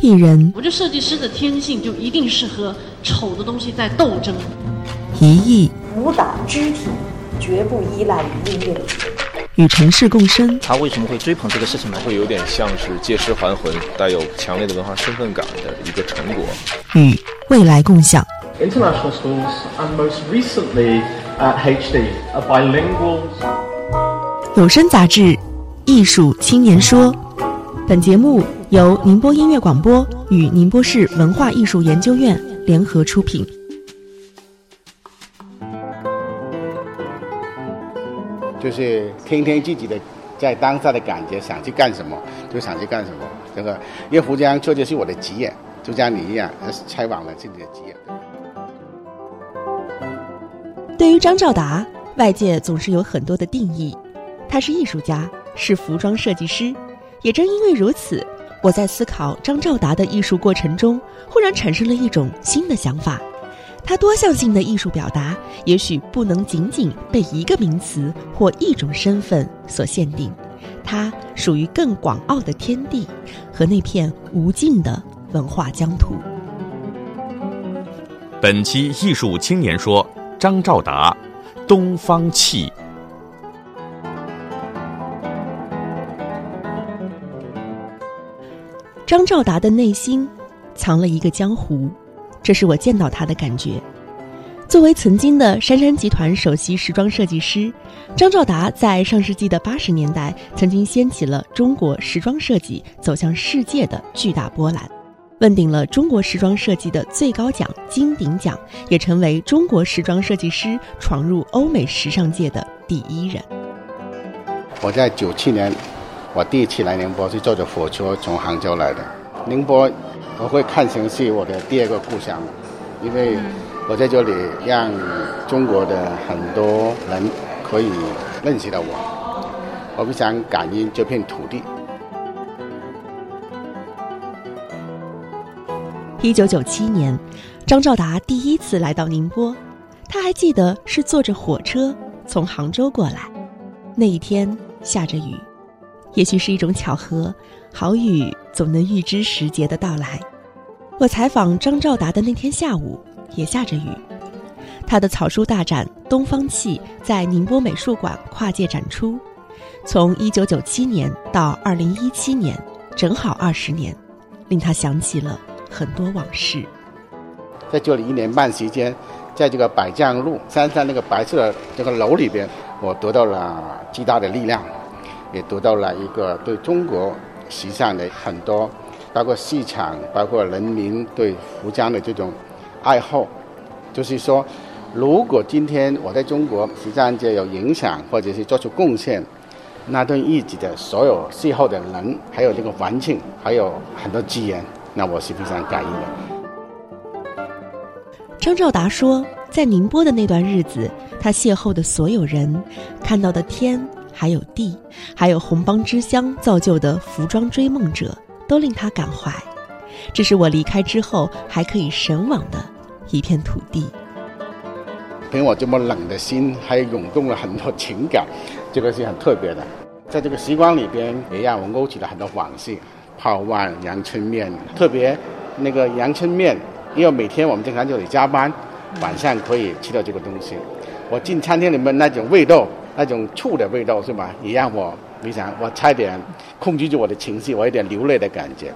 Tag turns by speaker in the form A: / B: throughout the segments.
A: 艺人
B: 我觉得设计师的天性就一定是和丑的东西在斗争。
A: 一艺
C: 舞蹈肢体绝不依赖于音乐。
A: 与城市共生，
D: 他为什么会追捧这个事情呢？
E: 会有点像是借尸还魂，带有强烈的文化身份感的一个成果。
A: 与未来共享。
F: International schools and most recently at HD are bilingual.
A: 有声杂志《艺术青年说》，本节目由宁波音乐广播与宁波市文化艺术研究院联合出品。
G: 就是听听自己的在当下的感觉，想去干什么就想去干什么。这个因为胡江确实是我的职业，就像你一样，采访了自己的职业。
A: 对于张兆达，外界总是有很多的定义。他是艺术家，是服装设计师。也正因为如此，我在思考张兆达的艺术过程中，忽然产生了一种新的想法。他多项性的艺术表达，也许不能仅仅被一个名词或一种身份所限定，它属于更广袤的天地和那片无尽的文化疆土。
H: 本期艺术青年说，张兆达，东方气。
A: 张兆达的内心藏了一个江湖。这是我见到他的感觉。作为曾经的杉杉集团首席时装设计师，张兆达在上世纪的八十年代曾经掀起了中国时装设计走向世界的巨大波澜，问鼎了中国时装设计的最高奖金鼎奖，也成为中国时装设计师闯入欧美时尚界的第一人。
G: 我在九七年，我第一次来宁波是坐着火车从杭州来的。宁波。我会看成是我的第二个故乡，因为我在这里让中国的很多人可以认识到我，我非常感恩这片土地。
A: 一九九七年，张兆达第一次来到宁波，他还记得是坐着火车从杭州过来，那一天下着雨，也许是一种巧合，好雨总能预知时节的到来。我采访张兆达的那天下午也下着雨，他的草书大展《东方气》在宁波美术馆跨界展出，从1997年到2017年，正好二十年，令他想起了很多往事。
G: 在这里一年半时间，在这个百丈路山上那个白色的这个楼里边，我得到了巨大的力量，也得到了一个对中国时尚的很多。包括市场，包括人民对服装的这种爱好，就是说，如果今天我在中国时尚界有影响，或者是做出贡献，那对自己的所有事后的人，还有这个环境，还有很多资源，那我是非常感恩的。
A: 张兆达说，在宁波的那段日子，他邂逅的所有人，看到的天，还有地，还有红帮之乡造就的服装追梦者。都令他感怀，这是我离开之后还可以神往的一片土地。
G: 凭我这么冷的心，还涌动了很多情感，这个是很特别的。在这个时光里边，也让我勾起了很多往事。泡碗阳春面，特别那个阳春面，因为每天我们经常就得加班，晚上可以吃到这个东西。我进餐厅里面那种味道，那种醋的味道是吧？也让我。没想，我差点控制住我的情绪，我有点流泪的感觉。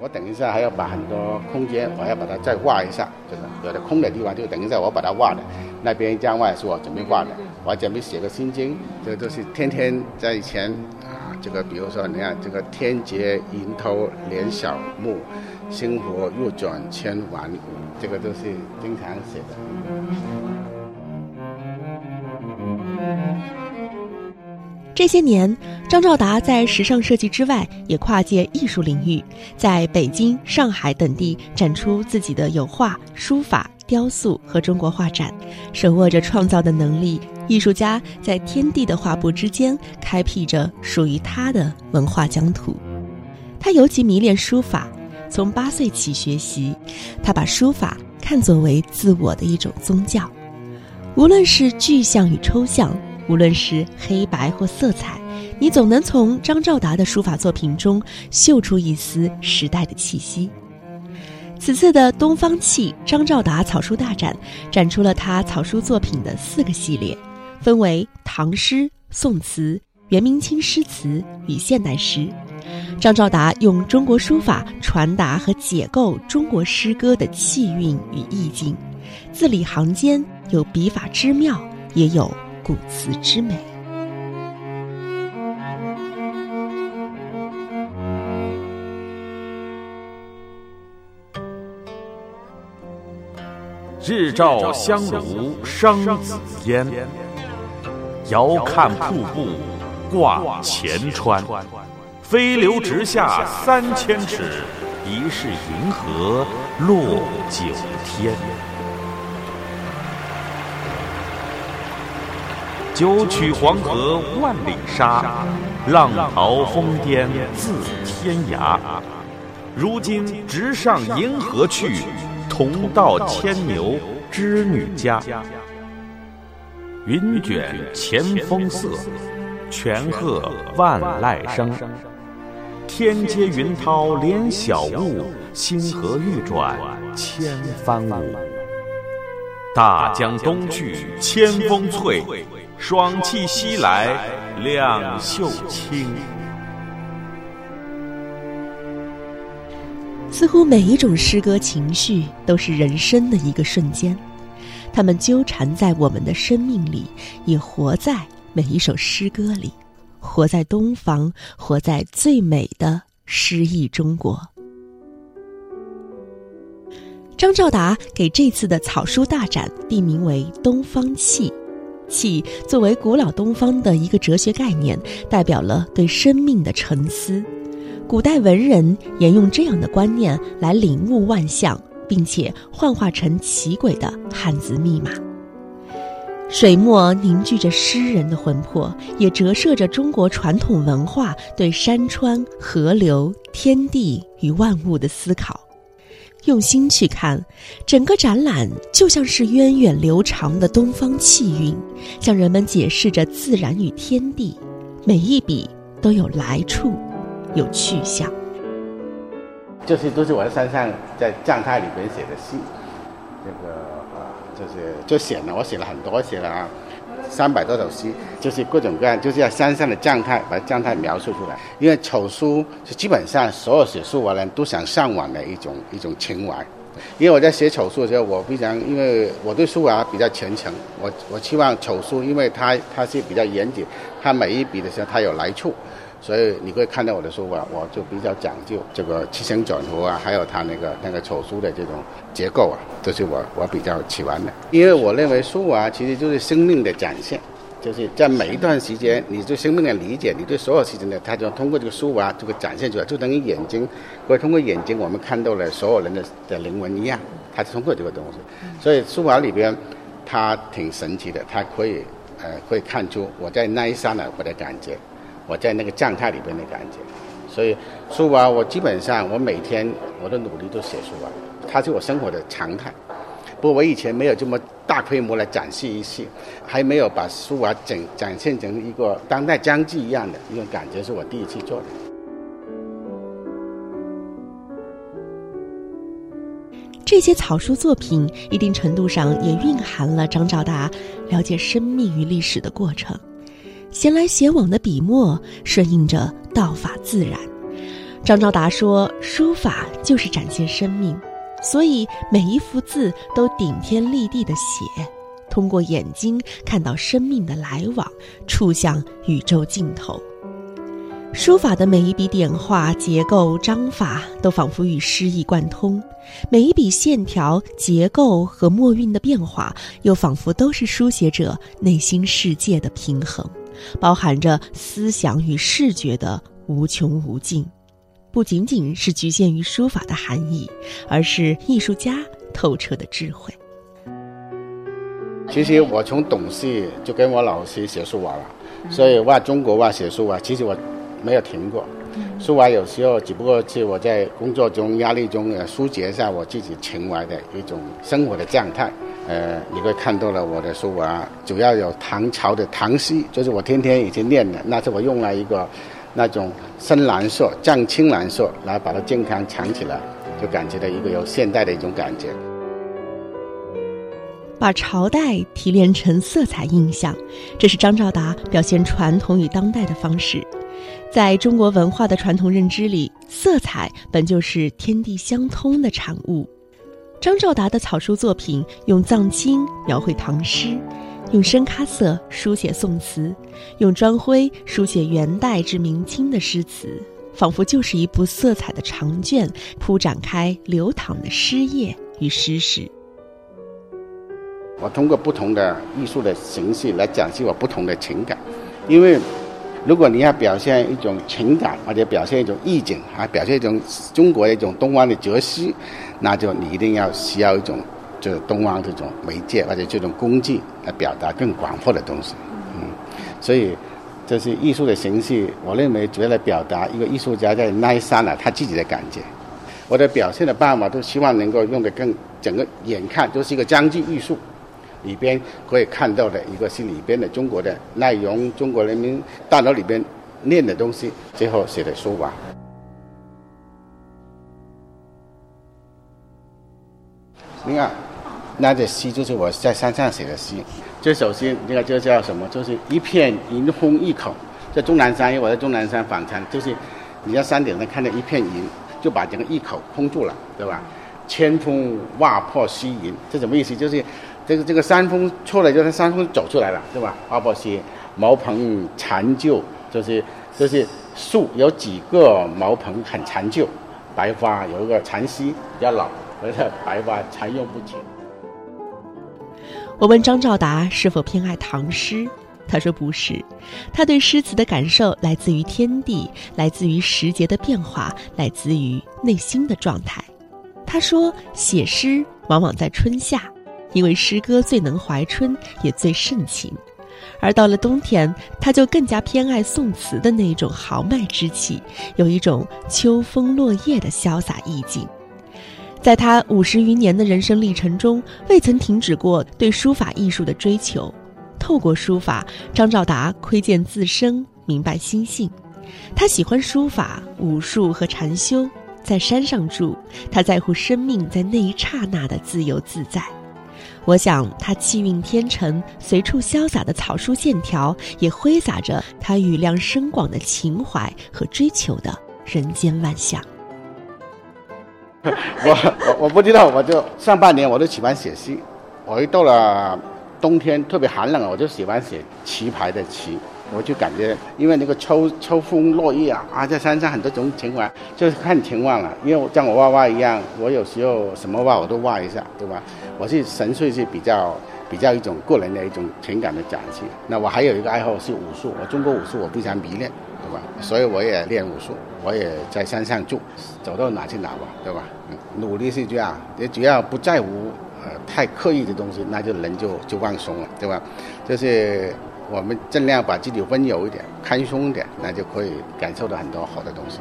G: 我等一下还要把很多空间，我要把它再画一下，就是有的空的地方，就等一下我把它画的。那边将外是我准备画的，我准备写个心经，这个都是天天在以前啊，这个比如说你看这个天劫云头连小木，生活又转千万，这个都是经常写的。
A: 这些年，张兆达在时尚设计之外，也跨界艺术领域，在北京、上海等地展出自己的油画、书法、雕塑和中国画展，手握着创造的能力。艺术家在天地的画布之间，开辟着属于他的文化疆土。他尤其迷恋书法，从八岁起学习，他把书法看作为自我的一种宗教。无论是具象与抽象。无论是黑白或色彩，你总能从张兆达的书法作品中嗅出一丝时代的气息。此次的东方气张兆达草书大展展出了他草书作品的四个系列，分为唐诗、宋词、元明清诗词与现代诗。张兆达用中国书法传达和解构中国诗歌的气韵与意境，字里行间有笔法之妙，也有古词之美。
H: 日照香炉生紫烟，遥看瀑布挂前川。飞流直下三千尺，疑是银河落九天。九曲黄河万里沙，浪淘风簸自天涯。如今直上银河去。同到牵牛织女家，云卷前风色，泉壑万籁声。天接云涛连晓雾，星河欲转千帆舞。大江东去千峰翠，爽气西来两袖清。
A: 似乎每一种诗歌情绪都是人生的一个瞬间，它们纠缠在我们的生命里，也活在每一首诗歌里，活在东方，活在最美的诗意中国。张兆达给这次的草书大展定名为“东方气”，气作为古老东方的一个哲学概念，代表了对生命的沉思。古代文人沿用这样的观念来领悟万象，并且幻化成奇诡的汉字密码。水墨凝聚着诗人的魂魄，也折射着中国传统文化对山川、河流、天地与万物的思考。用心去看，整个展览就像是源远流长的东方气韵，向人们解释着自然与天地。每一笔都有来处。有去向，
G: 这些都是我在山上在酱态里边写的诗，这个啊，就是就写了，我写了很多，写了啊三百多首诗，就是各种各样，就是要山上的状态，把状态描述出来。因为草书是基本上所有写书法人都想上网的一种一种情怀。因为我在写草书的时候，我非常，因为我对书法比较虔诚，我我期望草书，因为它它是比较严谨，它每一笔的时候它有来处。所以你会看到我的书法，我就比较讲究这个起承转合啊，还有它那个那个草书的这种结构啊，都是我我比较喜欢的。因为我认为书法其实就是生命的展现，就是在每一段时间，你对生命的理解，你对所有事情的，它就通过这个书法这个展现出来，就等于眼睛，会通过眼睛我们看到了所有人的的灵魂一样，它是通过这个东西。所以书法里边，它挺神奇的，它可以呃会看出我在那一刹那我的感觉。我在那个状态里边的感觉，所以书法我基本上我每天我的努力都写书法，它是我生活的常态。不过我以前没有这么大规模来展示一些，还没有把书法整展现成一个当代将记一样的一种感觉，是我第一次做的。
A: 这些草书作品一定程度上也蕴含了张兆达了解生命与历史的过程。闲来写往的笔墨顺应着道法自然。张昭达说：“书法就是展现生命，所以每一幅字都顶天立地的写，通过眼睛看到生命的来往，触向宇宙尽头。书法的每一笔点画、结构、章法，都仿佛与诗意贯通；每一笔线条、结构和墨韵的变化，又仿佛都是书写者内心世界的平衡。”包含着思想与视觉的无穷无尽，不仅仅是局限于书法的含义，而是艺术家透彻的智慧。
G: 其实我从懂事就跟我老师写书法了，所以画中国画写书法，其实我没有停过。书法有时候只不过是我在工作中压力中呃疏解一下我自己情怀的一种生活的状态。呃，你会看到了我的书啊，主要有唐朝的唐诗，就是我天天已经念的，那是我用了一个那种深蓝色、藏青蓝色来把它健康藏起来，就感觉到一个有现代的一种感觉。
A: 把朝代提炼成色彩印象，这是张兆达表现传统与当代的方式。在中国文化的传统认知里，色彩本就是天地相通的产物。张兆达的草书作品用藏青描绘唐诗，用深咖色书写宋词，用砖灰书写元代至明清的诗词，仿佛就是一部色彩的长卷，铺展开流淌的诗页与诗史。
G: 我通过不同的艺术的形式来讲述我不同的情感，因为如果你要表现一种情感，或者表现一种意境，还，表现一种中国的一种东方的哲思，那就你一定要需要一种就是东方这种媒介或者这种工具来表达更广阔的东西。嗯，所以这是艺术的形式，我认为主要来表达一个艺术家在那一刹那他自己的感觉。我的表现的办法都希望能够用的更整个眼看都是一个章句艺术。里边可以看到的一个是里边的中国的内容，中国人民大脑里边念的东西，最后写的书法。你看，那这诗就是我在山上写的诗。这首诗，这个就叫什么？就是一片云空一口。在终南山，因为我在终南山访谈，就是你在山顶上看到一片云，就把整个一口封住了，对吧？千峰挖破虚云，这什么意思？就是。这个这个山峰出来，就是山峰走出来了，对吧？阿波西茅棚残旧，就是就是树有几个茅棚很残旧，白花有一个残溪比较老，而且白花残用不起。
A: 我问张兆达是否偏爱唐诗，他说不是，他对诗词的感受来自于天地，来自于时节的变化，来自于内心的状态。他说写诗往往在春夏。因为诗歌最能怀春，也最盛情，而到了冬天，他就更加偏爱宋词的那一种豪迈之气，有一种秋风落叶的潇洒意境。在他五十余年的人生历程中，未曾停止过对书法艺术的追求。透过书法，张兆达窥见自身，明白心性。他喜欢书法、武术和禅修。在山上住，他在乎生命在那一刹那的自由自在。我想，他气韵天成、随处潇洒的草书线条，也挥洒着他雨量深广的情怀和追求的人间万象。
G: 我我 我不知道，我就上半年我都喜欢写诗，我一到了冬天特别寒冷，我就喜欢写棋牌的棋。我就感觉，因为那个秋秋风落叶啊，啊，在山上很多种情况，就是看情况了。因为像我画画一样，我有时候什么画我都画一下，对吧？我是纯粹是比较比较一种个人的一种情感的展示。那我还有一个爱好是武术，我中国武术我非常迷恋，对吧？所以我也练武术，我也在山上住，走到哪去哪吧，对吧？努力是这样，也只要不在乎呃太刻意的东西，那就人就就放松了，对吧？就是。我们尽量把自己温柔一点、宽松一点，那就可以感受到很多好的东西。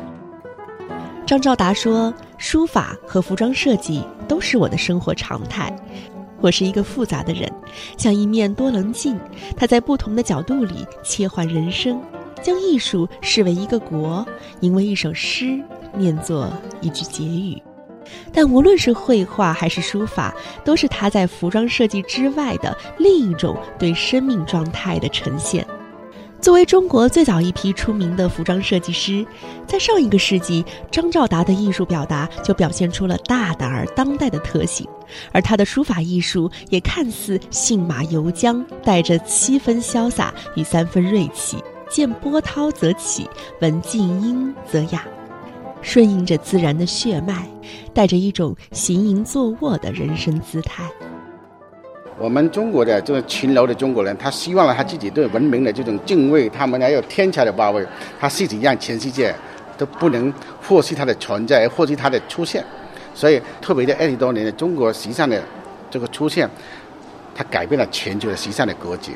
A: 张兆达说：“书法和服装设计都是我的生活常态。我是一个复杂的人，像一面多棱镜，它在不同的角度里切换人生，将艺术视为一个国，因为一首诗念作一句结语。”但无论是绘画还是书法，都是他在服装设计之外的另一种对生命状态的呈现。作为中国最早一批出名的服装设计师，在上一个世纪，张兆达的艺术表达就表现出了大胆而当代的特性，而他的书法艺术也看似信马由缰，带着七分潇洒与三分锐气，见波涛则起，闻静音则雅。顺应着自然的血脉，带着一种行吟坐卧的人生姿态。
G: 我们中国的这个勤劳的中国人，他希望了他自己对文明的这种敬畏，他们还有天才的发挥，他自己让全世界都不能获悉他的存在，获悉他的出现。所以，特别在二十多年的中国时尚的这个出现，它改变了全球的时尚的格局。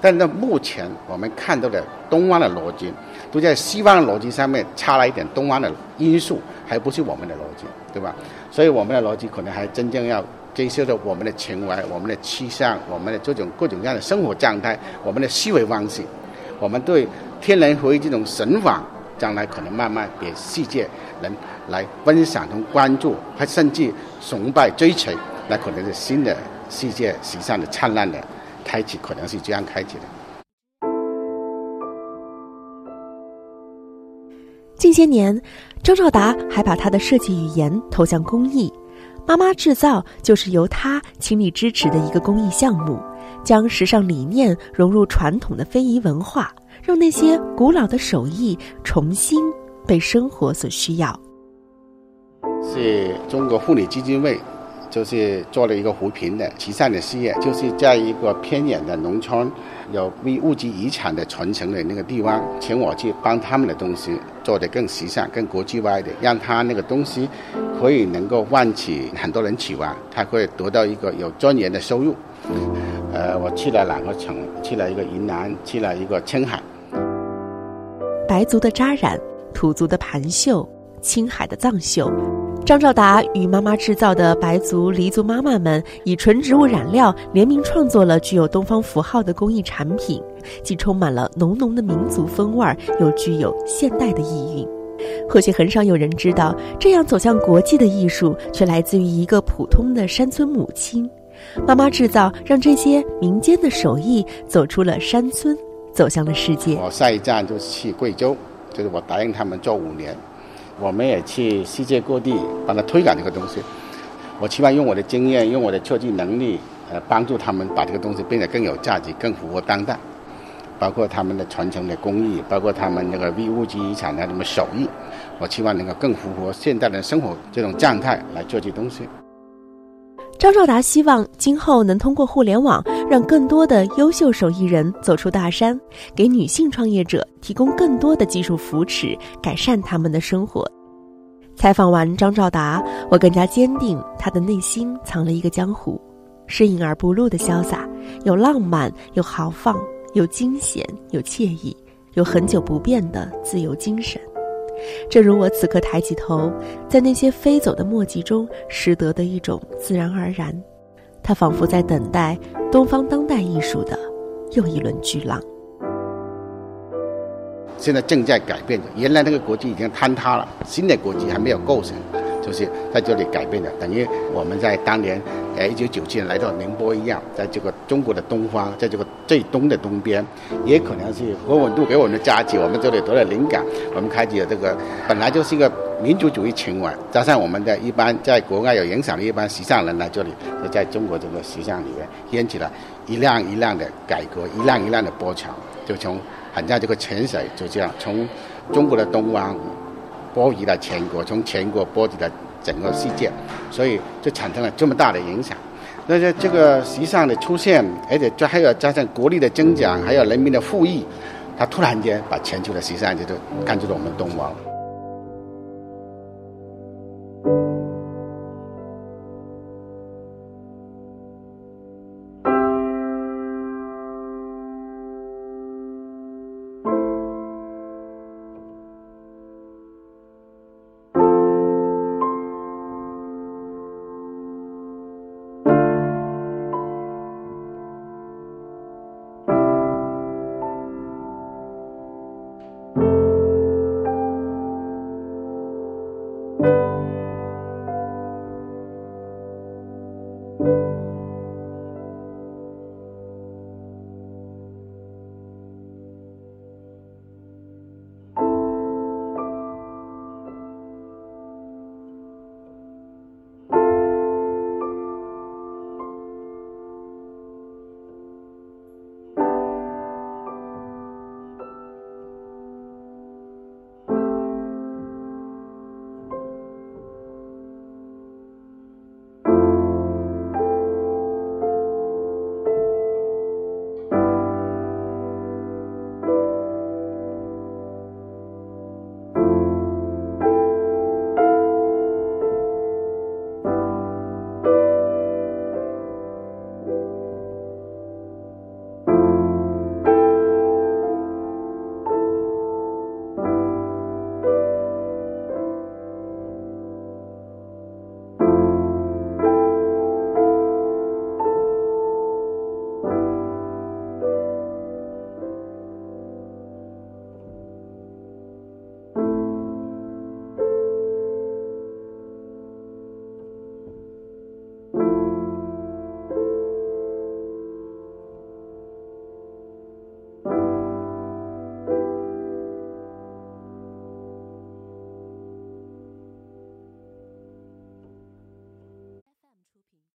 G: 但是目前我们看到的东方的逻辑，都在西方的逻辑上面差了一点东方的因素，还不是我们的逻辑，对吧？所以我们的逻辑可能还真正要接受着我们的情怀、我们的气象、我们的这种各种各样的生活状态、我们的思维方式，我们对天人合一这种神往，将来可能慢慢给世界人来分享同关注，还甚至崇拜追随，那可能是新的世界时尚的灿烂的开启，可能是这样开启的。
A: 近些年，张兆达还把他的设计语言投向公益。妈妈制造就是由他倾力支持的一个公益项目，将时尚理念融入传统的非遗文化，让那些古老的手艺重新被生活所需要。
G: 是中国妇女基金会，就是做了一个扶贫的慈善的事业，就是在一个偏远的农村，有非物质遗产的传承的那个地方，请我去帮他们的东西做得更时尚、更国际化一点，让他那个东西。可以能够唤起很多人喜欢，他会得到一个有尊严的收入。呃，我去了两个城，去了一个云南，去了一个青海。
A: 白族的扎染，土族的盘绣，青海的藏绣。张兆达与妈妈制造的白族、黎族妈妈们以纯植物染料联名创作了具有东方符号的工艺产品，既充满了浓浓的民族风味，又具有现代的意蕴。或许很少有人知道，这样走向国际的艺术，却来自于一个普通的山村母亲。妈妈制造让这些民间的手艺走出了山村，走向了世界。
G: 我下一站就是去贵州，就是我答应他们做五年，我们也去世界各地帮他推广这个东西。我希望用我的经验，用我的设计能力，呃，帮助他们把这个东西变得更有价值，更符合当代。包括他们的传承的工艺，包括他们那个非物质遗产的什么手艺，我希望能够更符合现代人生活这种状态来做这东西。
A: 张兆达希望今后能通过互联网，让更多的优秀手艺人走出大山，给女性创业者提供更多的技术扶持，改善他们的生活。采访完张兆达，我更加坚定他的内心藏了一个江湖，是隐而不露的潇洒，有浪漫，有豪放。有惊险，有惬意，有很久不变的自由精神。正如我此刻抬起头，在那些飞走的墨迹中拾得的一种自然而然。他仿佛在等待东方当代艺术的又一轮巨浪。
G: 现在正在改变着，原来那个国际已经坍塌了，新的国际还没有构成。就是在这里改变的，等于我们在当年，呃，一九九七年来到宁波一样，在这个中国的东方，在这个最东的东边，也可能是核温度给我们的加持，我们这里得了灵感，我们开启了这个本来就是一个民族主义情怀，加上我们的一般在国外有影响的一般时尚人来这里，在中国这个时尚里面掀起了一辆一辆的改革，一辆一辆的波潮，就从很像这个泉水就这样从中国的东方。波及了全国，从全国波及了整个世界，所以就产生了这么大的影响。那这这个时尚的出现，而且这还要加上国力的增长，还有人民的富裕，它突然间把全球的时尚就都赶出了我们东方。